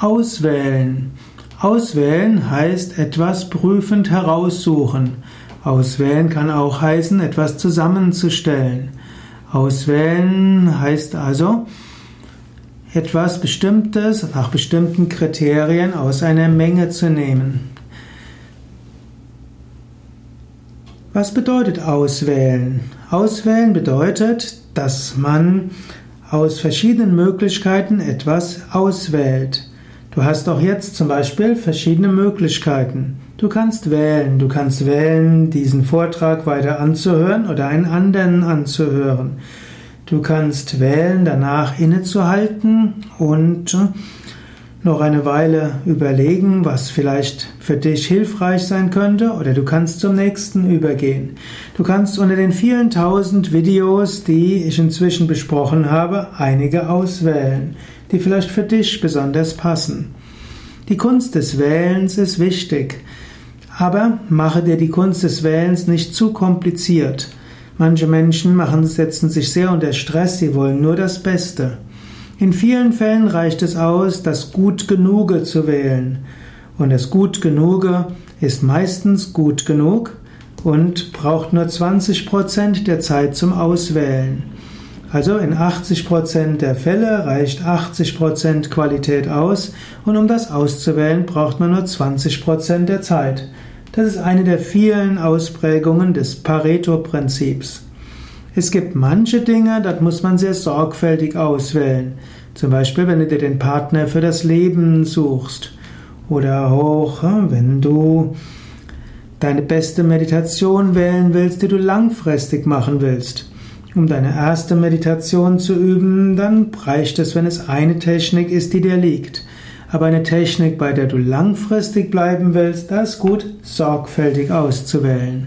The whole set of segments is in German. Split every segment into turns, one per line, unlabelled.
Auswählen. Auswählen heißt etwas prüfend heraussuchen. Auswählen kann auch heißen, etwas zusammenzustellen. Auswählen heißt also, etwas Bestimmtes nach bestimmten Kriterien aus einer Menge zu nehmen. Was bedeutet auswählen? Auswählen bedeutet, dass man aus verschiedenen Möglichkeiten etwas auswählt. Du hast auch jetzt zum Beispiel verschiedene Möglichkeiten. Du kannst wählen. Du kannst wählen, diesen Vortrag weiter anzuhören oder einen anderen anzuhören. Du kannst wählen, danach innezuhalten und noch eine Weile überlegen, was vielleicht für dich hilfreich sein könnte, oder du kannst zum nächsten übergehen. Du kannst unter den vielen tausend Videos, die ich inzwischen besprochen habe, einige auswählen, die vielleicht für dich besonders passen. Die Kunst des Wählens ist wichtig, aber mache dir die Kunst des Wählens nicht zu kompliziert. Manche Menschen machen, setzen sich sehr unter Stress, sie wollen nur das Beste. In vielen Fällen reicht es aus, das Gut Genuge zu wählen. Und das Gut Genuge ist meistens gut genug und braucht nur 20% der Zeit zum Auswählen. Also in 80% der Fälle reicht 80% Qualität aus und um das auszuwählen, braucht man nur 20% der Zeit. Das ist eine der vielen Ausprägungen des Pareto-Prinzips. Es gibt manche Dinge, das muss man sehr sorgfältig auswählen. Zum Beispiel, wenn du dir den Partner für das Leben suchst. Oder auch, hm, wenn du deine beste Meditation wählen willst, die du langfristig machen willst. Um deine erste Meditation zu üben, dann reicht es, wenn es eine Technik ist, die dir liegt. Aber eine Technik, bei der du langfristig bleiben willst, da ist gut, sorgfältig auszuwählen.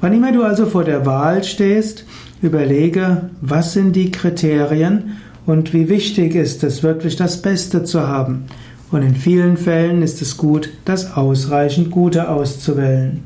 Wann immer du also vor der Wahl stehst, Überlege, was sind die Kriterien und wie wichtig ist es, wirklich das Beste zu haben. Und in vielen Fällen ist es gut, das ausreichend Gute auszuwählen.